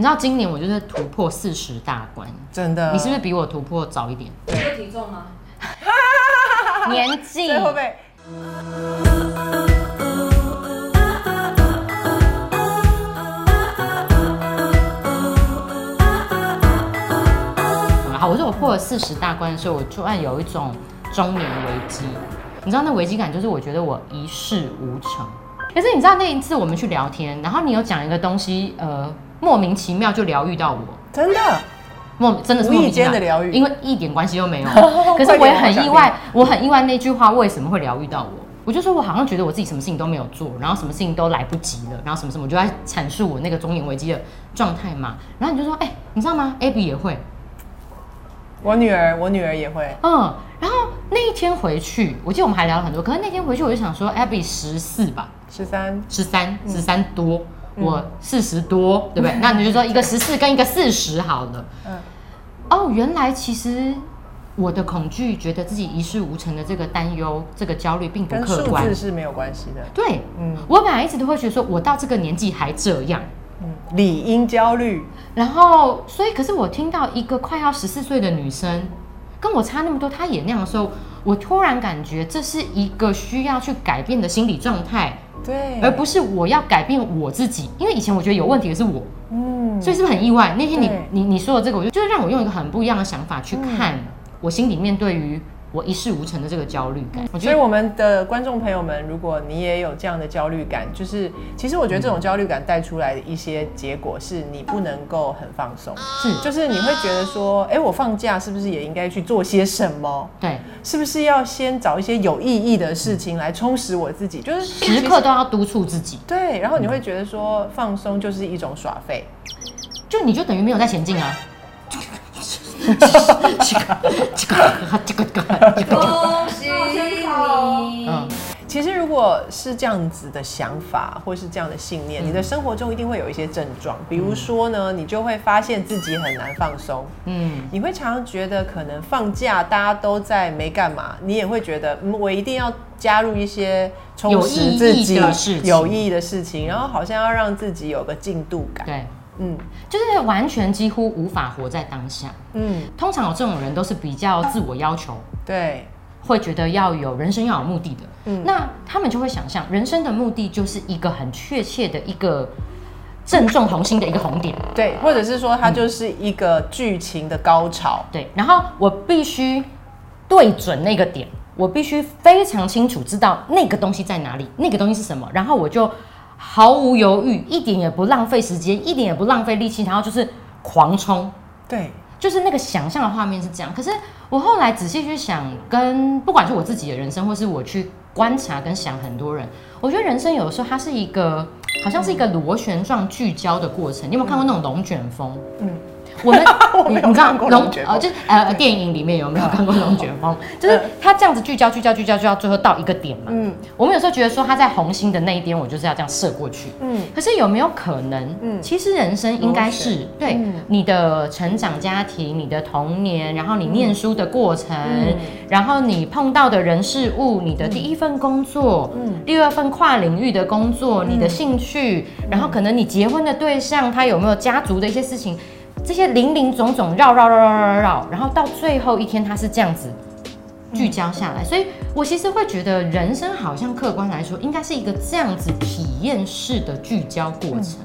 你知道今年我就是突破四十大关，真的。你是不是比我突破早一点？这个体重吗？年纪这会不会？好，我说我破了四十大关的时候，我突然有一种中年危机。你知道那危机感就是我觉得我一事无成。可是你知道那一次我们去聊天，然后你有讲一个东西，呃，莫名其妙就疗愈到我，真的，莫真的是无意莫名其妙间的疗愈因为一点关系都没有。可是我也很意外，我很意外那句话为什么会疗愈到我？我就说我好像觉得我自己什么事情都没有做，然后什么事情都来不及了，然后什么什么，我就在阐述我那个中年危机的状态嘛。然后你就说，哎、你知道吗？Abby 也会，我女儿，我女儿也会。嗯。然后那一天回去，我记得我们还聊了很多，可是那天回去我就想说，Abby 十四吧，十三，十三，十三多，我四十多，对不对？那你就说一个十四跟一个四十好了。嗯哦，原来其实我的恐惧，觉得自己一事无成的这个担忧、这个焦虑，并不客观字。是没有关系的。对，嗯我本来一直都会觉得说，我到这个年纪还这样，嗯，理应焦虑。然后，所以，可是我听到一个快要十四岁的女生跟我差那么多，他也那样的时候，我突然感觉这是一个需要去改变的心理状态，对，而不是我要改变我自己。因为以前我觉得有问题的是我，嗯，所以是不是很意外？那天你你你说的这个，我就就是让我用一个很不一样的想法去看我心里面对于我一事无成的这个焦虑感。所以我们的观众朋友们，如果你也有这样的焦虑感，就是其实我觉得这种焦虑感带出来的一些结果是你不能够很放松，是就是你会觉得说，哎，我放假是不是也应该去做些什么？对，是不是要先找一些有意义的事情来充实我自己？就是时刻都要督促自己，对，然后你会觉得说放松就是一种耍废，就你就等于没有在前进啊。其实如果是这样子的想法，或是这样的信念，你的生活中一定会有一些症状。比如说呢，你就会发现自己很难放松，嗯，你会常常觉得可能放假大家都在没干嘛，你也会觉得嗯，我一定要加入一些充有意义实自己的事情有意义的事情，然后好像要让自己有个进度感。对，嗯就是完全几乎无法活在当下。嗯，通常有这种人都是比较自我要求，对，会觉得要有人生要有目的的。嗯那他们就会想象人生的目的就是一个很确切的一个正中红心的一个红点。对，或者是说它就是一个剧情的高潮。对，然后我必须对准那个点，我必须非常清楚知道那个东西在哪里，那个东西是什么，然后我就毫无犹豫，一点也不浪费时间，一点也不浪费力气，然后就是狂冲。对，就是那个想象的画面是这样，可是我后来仔细去想，跟不管是我自己的人生，或是我去观察跟想很多人，我觉得人生有的时候它是一个，好像是一个螺旋状聚焦的过程。你有没有看过那种龙卷风？嗯，我们 我没有你看过龙卷就是呃电影里面有没有看过龙卷风？就是它这样子聚焦聚焦聚焦聚焦，最后到一个点嘛。嗯。我们有时候觉得说它在红心的那一边，我就是要这样射过去。嗯，可是有没有可能？嗯。其实人生应该是旋。对、嗯。你的成长家庭、你的童年，然后你念书的过程，嗯。然后你碰到的人事物，你的第一份工作，嗯。第二份跨领域的工作，你的兴趣，然后可能你结婚的对象，他有没有家族的一些事情，这些零零总总绕绕绕绕绕绕，然后到最后一天，它是这样子。聚焦下来，所以我其实会觉得人生好像客观来说，应该是一个这样子体验式的聚焦过程。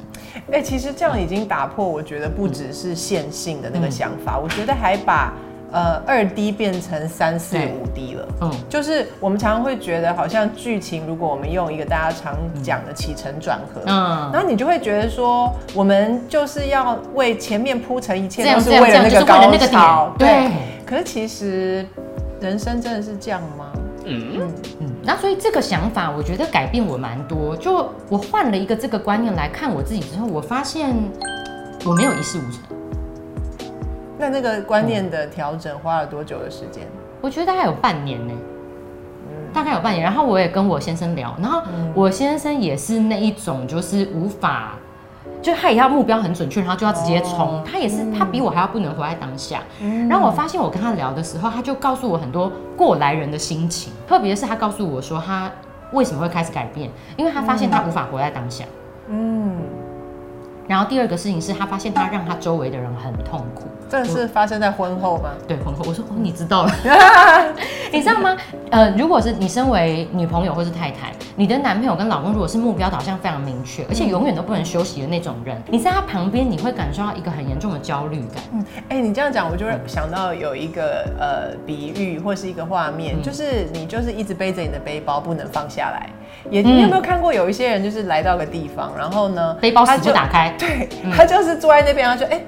哎、其实这样已经打破，我觉得不只是线性的那个想法，我觉得还把呃二 D 变成三四五 D 了。嗯，就是我们常常会觉得，好像剧情，如果我们用一个大家常讲的起承转合，嗯。然后你就会觉得说，我们就是要为前面铺成一切这样都是为了那个高了那个潮，，对，可是其实人生真的是这样吗？嗯，那所以这个想法，我觉得改变我蛮多。就我换了一个这个观念来看我自己之后，我发现我没有一事无成。那那个观念的调整花了多久的时间？我觉得大概有半年呢，大概有半年。然后我也跟我先生聊，然后我先生也是那一种，就是无法，就他也要目标很准确，然后就要直接冲。他也是，他比我还要不能活在当下。然后我发现我跟他聊的时候，他就告诉我很多过来人的心情，特别是他告诉我说他为什么会开始改变，因为他发现他无法活在当下。嗯，然后第二个事情是他发现他让他周围的人很痛苦。这是发生在婚后吗？对，婚后我说哦，你知道了，你知道吗？呃，如果是你身为女朋友或是太太，你的男朋友跟老公如果是目标导向非常明确，而且永远都不能休息的那种人，你在他旁边，你会感受到一个很严重的焦虑感。嗯，哎，你这样讲，我就会想到有一个呃比喻或是一个画面，就是你就是一直背着你的背包不能放下来。也你有没有看过有一些人就是来到个地方，然后呢，背包死不打开，对他就是坐在那边，他就哎。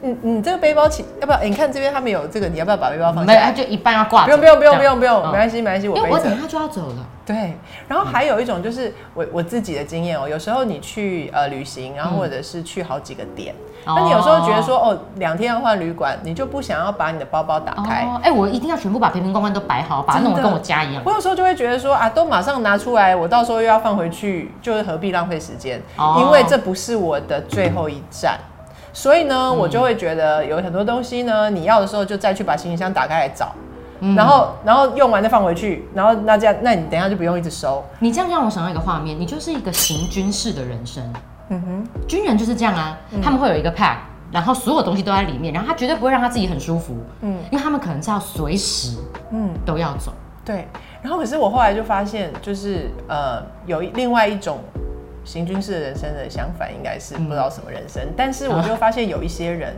你你这个背包起要不要？你看这边他们有这个，你要不要把背包放下？没有，他就一半要挂。不用不用不用不用不用，没关系没关系，我我等下就要走了。对，然后还有一种就是我我自己的经验哦，有时候你去呃旅行，然后或者是去好几个点，那你有时候觉得说哦两天要换旅馆，你就不想要把你的包包打开。哎，我一定要全部把瓶瓶罐罐都摆好，把它弄得跟我家一样。我有时候就会觉得说啊，都马上拿出来，我到时候又要放回去，就是何必浪费时间？因为这不是我的最后一站。所以呢，我就会觉得有很多东西呢，你要的时候就再去把行李箱打开来找，然后然后用完再放回去，然后那这样，那你等下就不用一直收。你这样让我想到一个画面，你就是一个行军式的人生。嗯哼，军人就是这样啊，他们会有一个 pack，然后所有东西都在里面，然后他绝对不会让他自己很舒服。嗯，因为他们可能是要随时嗯都要走。对，然后可是我后来就发现，就是呃有另外一种。行军式人生的相反应该是不知道什么人生，但是我就发现有一些人，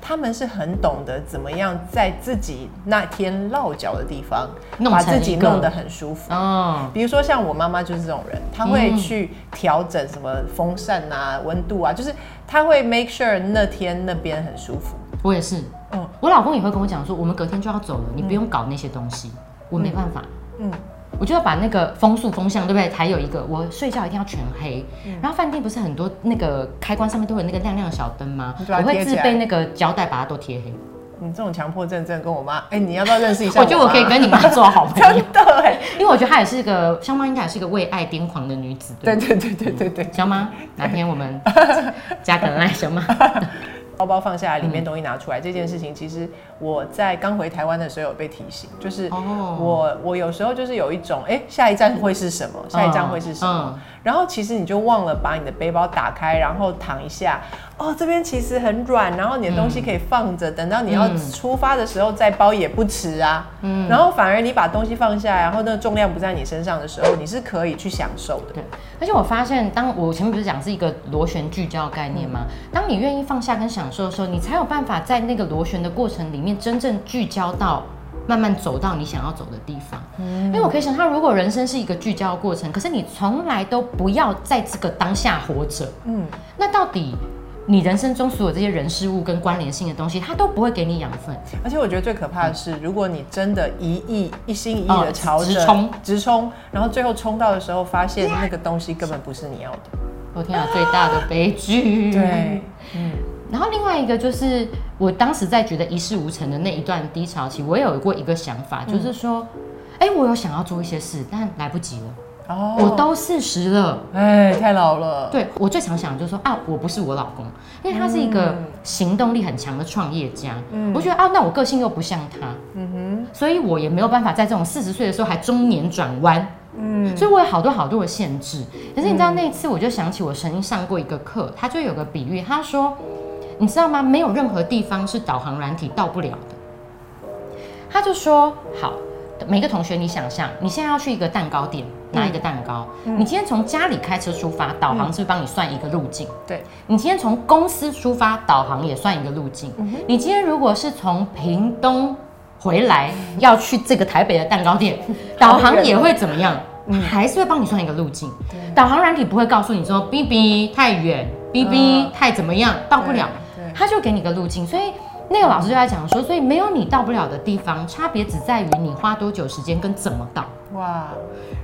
他们是很懂得怎么样在自己那天落脚的地方，把自己弄得很舒服。哦，比如说像我妈妈就是这种人，她会去调整什么风扇啊、温度啊，就是她会 make sure 那天那边很舒服。我也是，嗯，我老公也会跟我讲说，我们隔天就要走了，你不用搞那些东西，我没办法，嗯。我就要把那个风速风向，对不对？还有一个，我睡觉一定要全黑。然后饭店不是很多那个开关上面都有那个亮亮的小灯吗？我会自备那个胶带把它都贴黑。你这种强迫症真的跟我妈，哎，你要不要认识一下？我觉得我可以跟你妈做好朋友。真的，因为我觉得她也是一个香妈，应该也是一个为爱癫狂的女子。对对对对对对，香妈，哪天我们 加个爱，香妈。包包放下来，里面东西拿出来，这件事情其实我在刚回台湾的时候有被提醒，就是我我有时候就是有一种，哎，下一站会是什么？下一站会是什么？然后其实你就忘了把你的背包打开，然后躺一下。哦，这边其实很软，然后你的东西可以放着，等到你要出发的时候再包也不迟啊。嗯，然后反而你把东西放下，然后那个重量不在你身上的时候，你是可以去享受的。对，而且我发现，当我前面不是讲是一个螺旋聚焦概念吗？当你愿意放下跟享受的时候，你才有办法在那个螺旋的过程里面真正聚焦到。慢慢走到你想要走的地方，嗯因为我可以想象，如果人生是一个聚焦的过程，可是你从来都不要在这个当下活着，嗯，那到底你人生中所有这些人事物跟关联性的东西，它都不会给你养分。而且我觉得最可怕的是，如果你真的一意一心一意的朝着直冲直冲，然后最后冲到的时候，发现那个东西根本不是你要的，我天啊，最大的悲剧。对，嗯。然后另外一个就是，我当时在觉得一事无成的那一段低潮期，我有过一个想法，就是说，哎，我有想要做一些事，但来不及了。哦，我都四十了，哎，太老了。对我最常想就是说，啊，我不是我老公，因为他是一个行动力很强的创业家。嗯，我觉得啊，那我个性又不像他，嗯哼，所以我也没有办法在这种四十岁的时候还中年转弯。嗯，所以我有好多好多的限制。可是你知道那一次，我就想起我曾经上过一个课，他就有个比喻，他说。你知道吗？没有任何地方是导航软体到不了的。他就说：“好，每个同学，你想象你现在要去一个蛋糕店拿一个蛋糕。你今天从家里开车出发，导航是帮你算一个路径？对。你今天从公司出发，导航也算一个路径。你今天如果是从屏东回来要去这个台北的蛋糕店，导航也会怎么样？还是会帮你算一个路径。导航软体不会告诉你说 B B 太远，B B 太怎么样，到不了。”他就给你个路径，所以那个老师就在讲说，所以没有你到不了的地方，差别只在于你花多久时间跟怎么到。哇！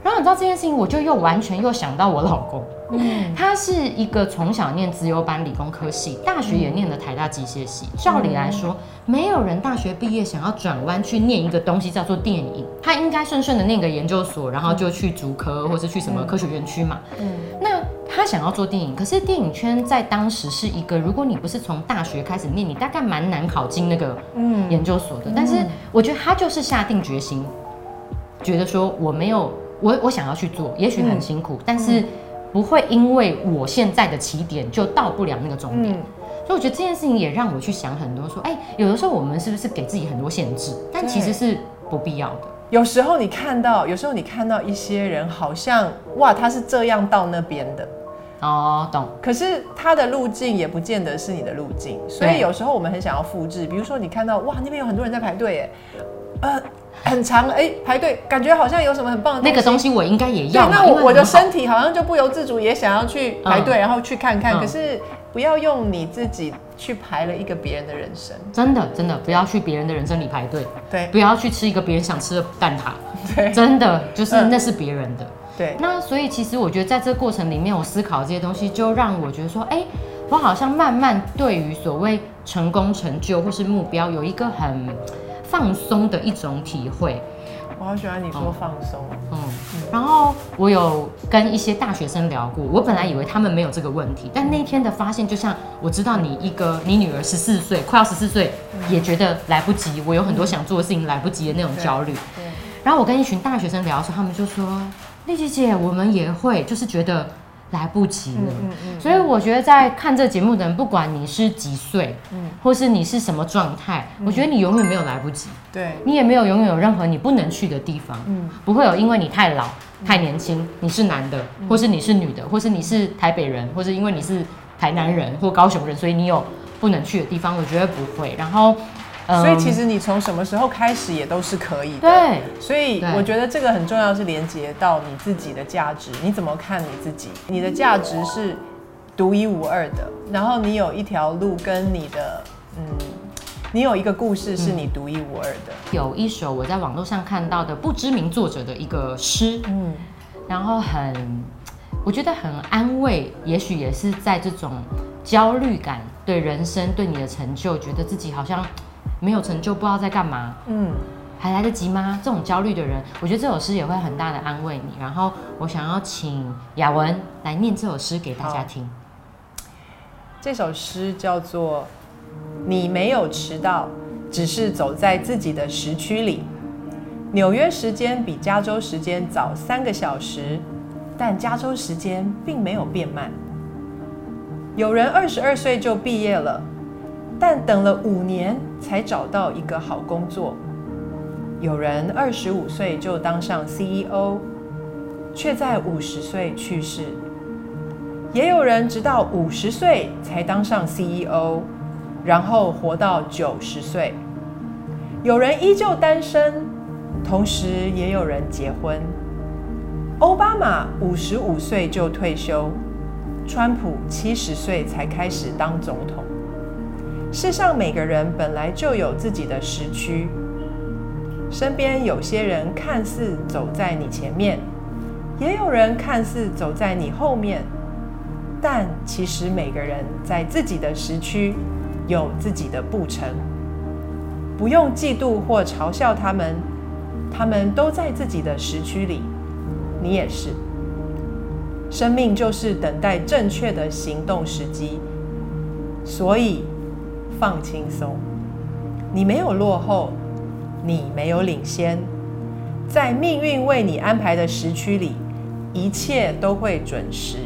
然后你知道这件事情，我就又完全又想到我老公，嗯，他是一个从小念自由班理工科系，大学也念的台大机械系。照理来说，没有人大学毕业想要转弯去念一个东西叫做电影，他应该顺顺的念个研究所，然后就去主科或是去什么科学园区嘛。嗯，那。他想要做电影，可是电影圈在当时是一个，如果你不是从大学开始念，你大概蛮难考进那个嗯研究所的。但是我觉得他就是下定决心，觉得说我没有我我想要去做，也许很辛苦，但是不会因为我现在的起点就到不了那个终点。所以我觉得这件事情也让我去想很多，说，哎，有的时候我们是不是给自己很多限制？但其实是不必要的。有时候你看到，有时候你看到一些人，好像哇，他是这样到那边的。哦，懂。可是他的路径也不见得是你的路径，所以有时候我们很想要复制。比如说你看到哇，那边有很多人在排队，哎，呃，很长，哎，排队，感觉好像有什么很棒的那个东西，我应该也要。那我我的身体好像就不由自主也想要去排队，然后去看看。可是不要用你自己去排了一个别人的人生。真的真的不要去别人的人生里排队。对，不要去吃一个别人想吃的蛋挞。对，真的就是那是别人的。对，那所以其实我觉得在这个过程里面，我思考这些东西，就让我觉得说，哎，我好像慢慢对于所谓成功、成就或是目标，有一个很放松的一种体会。我好喜欢你说放松，嗯。然后我有跟一些大学生聊过，我本来以为他们没有这个问题，但那天的发现，就像我知道你一个你女儿十四岁，快要十四岁，也觉得来不及，我有很多想做的事情来不及的那种焦虑。对。然后我跟一群大学生聊的时候，他们就说。丽姐姐，我们也会，就是觉得来不及了。嗯嗯。所以我觉得在看这节目的人，不管你是几岁，嗯，或是你是什么状态，我觉得你永远没有来不及。对。你也没有永远有任何你不能去的地方。嗯。不会有因为你太老、太年轻，你是男的，或是你是女的，或是你是台北人，或是因为你是台南人或高雄人，所以你有不能去的地方。我觉得不会。然后。所以其实你从什么时候开始也都是可以的。对，所以我觉得这个很重要，是连接到你自己的价值。你怎么看你自己？你的价值是独一无二的。然后你有一条路跟你的，嗯，你有一个故事是你独一无二的。有一首我在网络上看到的不知名作者的一个诗，嗯，然后很，我觉得很安慰。也许也是在这种焦虑感对人生、对你的成就，觉得自己好像。没有成就，不知道在干嘛，嗯，还来得及吗？这种焦虑的人，我觉得这首诗也会很大的安慰你。然后我想要请雅文来念这首诗给大家听。这首诗叫做《你没有迟到，只是走在自己的时区里》。纽约时间比加州时间早三个小时，但加州时间并没有变慢。有人二十二岁就毕业了。但等了五年才找到一个好工作。有人二十五岁就当上 CEO，却在五十岁去世。也有人直到五十岁才当上 CEO，然后活到九十岁。有人依旧单身，同时也有人结婚。奥巴马五十五岁就退休，川普七十岁才开始当总统。世上每个人本来就有自己的时区，身边有些人看似走在你前面，也有人看似走在你后面，但其实每个人在自己的时区有自己的步程，不用嫉妒或嘲笑他们，他们都在自己的时区里，你也是。生命就是等待正确的行动时机，所以。放轻松，你没有落后，你没有领先，在命运为你安排的时区里，一切都会准时。